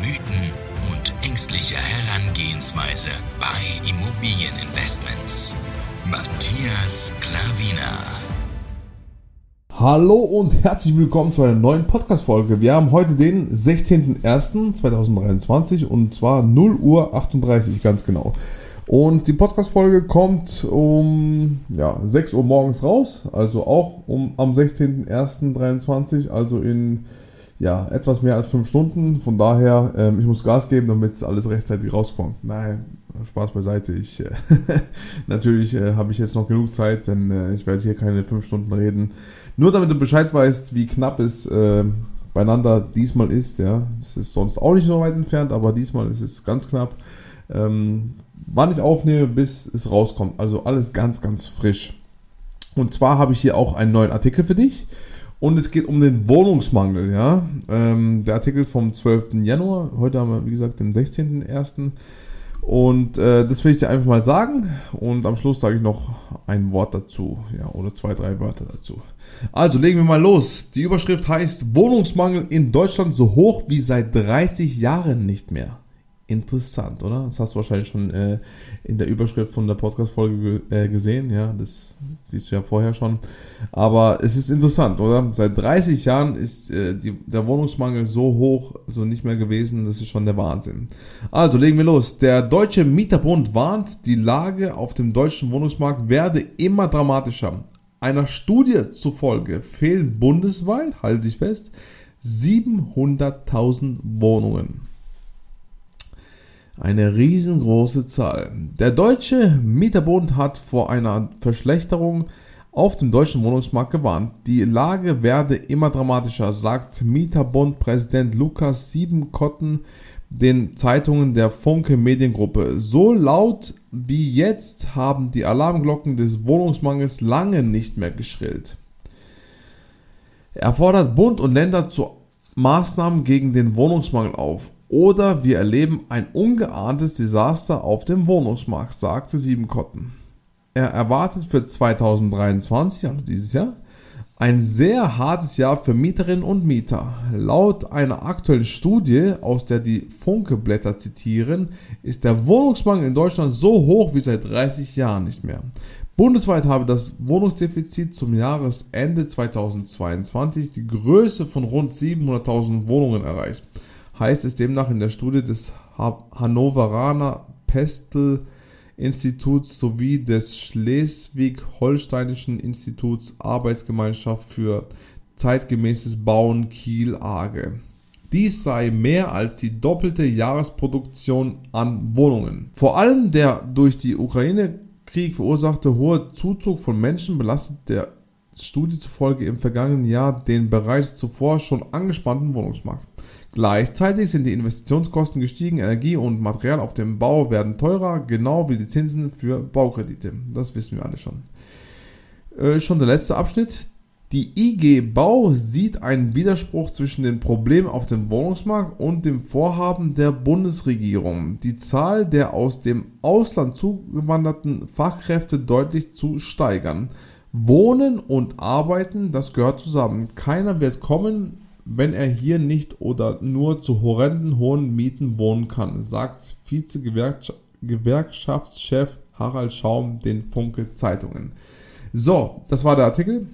Mythen und ängstliche Herangehensweise bei Immobilieninvestments. Matthias Klavina. Hallo und herzlich willkommen zu einer neuen Podcast-Folge. Wir haben heute den 16.01.2023 und zwar 0 Uhr 38 ganz genau. Und die Podcast-Folge kommt um ja, 6 Uhr morgens raus, also auch um, am 16.01.23, also in ja, etwas mehr als 5 Stunden. Von daher, ähm, ich muss Gas geben, damit alles rechtzeitig rauskommt. Nein, Spaß beiseite. Ich, äh, natürlich äh, habe ich jetzt noch genug Zeit, denn äh, ich werde hier keine 5 Stunden reden. Nur damit du Bescheid weißt, wie knapp es äh, beieinander diesmal ist. Ja, es ist sonst auch nicht so weit entfernt, aber diesmal ist es ganz knapp. Ähm, wann ich aufnehme, bis es rauskommt. Also alles ganz, ganz frisch. Und zwar habe ich hier auch einen neuen Artikel für dich. Und es geht um den Wohnungsmangel. Ja? Ähm, der Artikel vom 12. Januar. Heute haben wir, wie gesagt, den 16.01. Und äh, das will ich dir einfach mal sagen. Und am Schluss sage ich noch ein Wort dazu. Ja, oder zwei, drei Wörter dazu. Also legen wir mal los. Die Überschrift heißt Wohnungsmangel in Deutschland so hoch wie seit 30 Jahren nicht mehr interessant, oder? Das hast du wahrscheinlich schon äh, in der Überschrift von der Podcast-Folge äh, gesehen, ja, das siehst du ja vorher schon. Aber es ist interessant, oder? Seit 30 Jahren ist äh, die, der Wohnungsmangel so hoch, so nicht mehr gewesen, das ist schon der Wahnsinn. Also legen wir los. Der Deutsche Mieterbund warnt, die Lage auf dem deutschen Wohnungsmarkt werde immer dramatischer. Einer Studie zufolge fehlen bundesweit, halte ich fest, 700.000 Wohnungen. Eine riesengroße Zahl. Der Deutsche Mieterbund hat vor einer Verschlechterung auf dem deutschen Wohnungsmarkt gewarnt. Die Lage werde immer dramatischer, sagt Mieterbund-Präsident Lukas Siebenkotten den Zeitungen der Funke Mediengruppe. So laut wie jetzt haben die Alarmglocken des Wohnungsmangels lange nicht mehr geschrillt. Er fordert Bund und Länder zu Maßnahmen gegen den Wohnungsmangel auf oder wir erleben ein ungeahntes Desaster auf dem Wohnungsmarkt, sagte Siebenkotten. Er erwartet für 2023, also dieses Jahr, ein sehr hartes Jahr für Mieterinnen und Mieter. Laut einer aktuellen Studie, aus der die Funke-Blätter zitieren, ist der Wohnungsmangel in Deutschland so hoch wie seit 30 Jahren nicht mehr. Bundesweit habe das Wohnungsdefizit zum Jahresende 2022 die Größe von rund 700.000 Wohnungen erreicht heißt es demnach in der Studie des Hannoveraner Pestel Instituts sowie des Schleswig-Holsteinischen Instituts Arbeitsgemeinschaft für zeitgemäßes Bauen Kiel AGE. Dies sei mehr als die doppelte Jahresproduktion an Wohnungen. Vor allem der durch die Ukraine-Krieg verursachte hohe Zuzug von Menschen belastet der Studie zufolge im vergangenen Jahr den bereits zuvor schon angespannten Wohnungsmarkt. Gleichzeitig sind die Investitionskosten gestiegen, Energie und Material auf dem Bau werden teurer, genau wie die Zinsen für Baukredite. Das wissen wir alle schon. Äh, schon der letzte Abschnitt. Die IG Bau sieht einen Widerspruch zwischen den Problemen auf dem Wohnungsmarkt und dem Vorhaben der Bundesregierung, die Zahl der aus dem Ausland zugewanderten Fachkräfte deutlich zu steigern. Wohnen und Arbeiten, das gehört zusammen. Keiner wird kommen, wenn er hier nicht oder nur zu horrenden hohen Mieten wohnen kann, sagt Vize-Gewerkschaftschef Harald Schaum den Funke Zeitungen. So, das war der Artikel.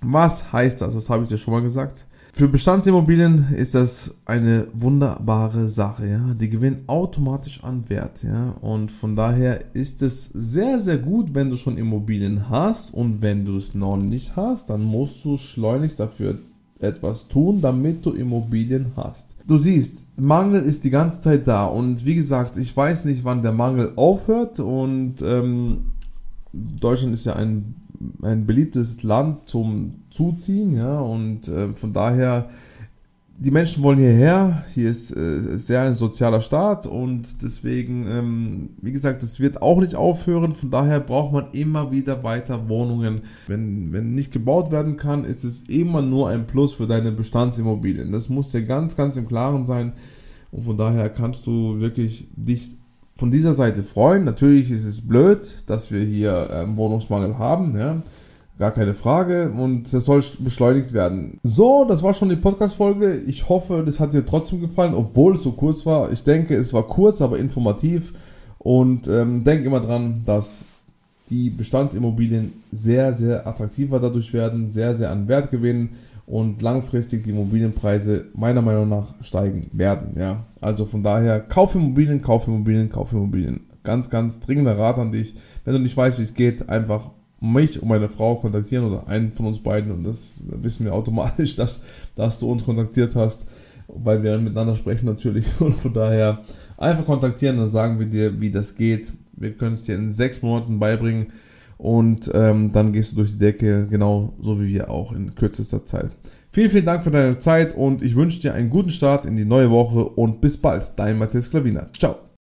Was heißt das? Das habe ich dir schon mal gesagt. Für Bestandsimmobilien ist das eine wunderbare Sache, ja. Die gewinnen automatisch an Wert, ja. Und von daher ist es sehr, sehr gut, wenn du schon Immobilien hast und wenn du es noch nicht hast, dann musst du schleunigst dafür etwas tun, damit du Immobilien hast. Du siehst, Mangel ist die ganze Zeit da. Und wie gesagt, ich weiß nicht, wann der Mangel aufhört. Und ähm, Deutschland ist ja ein, ein beliebtes Land zum Zuziehen, ja, und äh, von daher die Menschen wollen hierher. Hier ist äh, sehr ein sozialer Staat und deswegen, ähm, wie gesagt, das wird auch nicht aufhören. Von daher braucht man immer wieder weiter Wohnungen. Wenn, wenn nicht gebaut werden kann, ist es immer nur ein Plus für deine Bestandsimmobilien. Das muss dir ganz, ganz im Klaren sein. Und von daher kannst du wirklich dich von dieser Seite freuen. Natürlich ist es blöd, dass wir hier ähm, Wohnungsmangel haben. Ja. Gar keine Frage. Und das soll beschleunigt werden. So, das war schon die Podcast-Folge. Ich hoffe, das hat dir trotzdem gefallen, obwohl es so kurz war. Ich denke, es war kurz, aber informativ. Und ähm, denk immer dran, dass die Bestandsimmobilien sehr, sehr attraktiver dadurch werden, sehr, sehr an Wert gewinnen und langfristig die Immobilienpreise meiner Meinung nach steigen werden. Ja? Also von daher, kauf Immobilien, kauf Immobilien, kauf Immobilien. Ganz, ganz dringender Rat an dich. Wenn du nicht weißt, wie es geht, einfach mich und meine Frau kontaktieren oder einen von uns beiden und das wissen wir automatisch, dass, dass du uns kontaktiert hast, weil wir miteinander sprechen natürlich und von daher einfach kontaktieren, dann sagen wir dir, wie das geht. Wir können es dir in sechs Monaten beibringen und ähm, dann gehst du durch die Decke, genau so wie wir auch in kürzester Zeit. Vielen, vielen Dank für deine Zeit und ich wünsche dir einen guten Start in die neue Woche und bis bald. Dein Matthias Klavina. Ciao.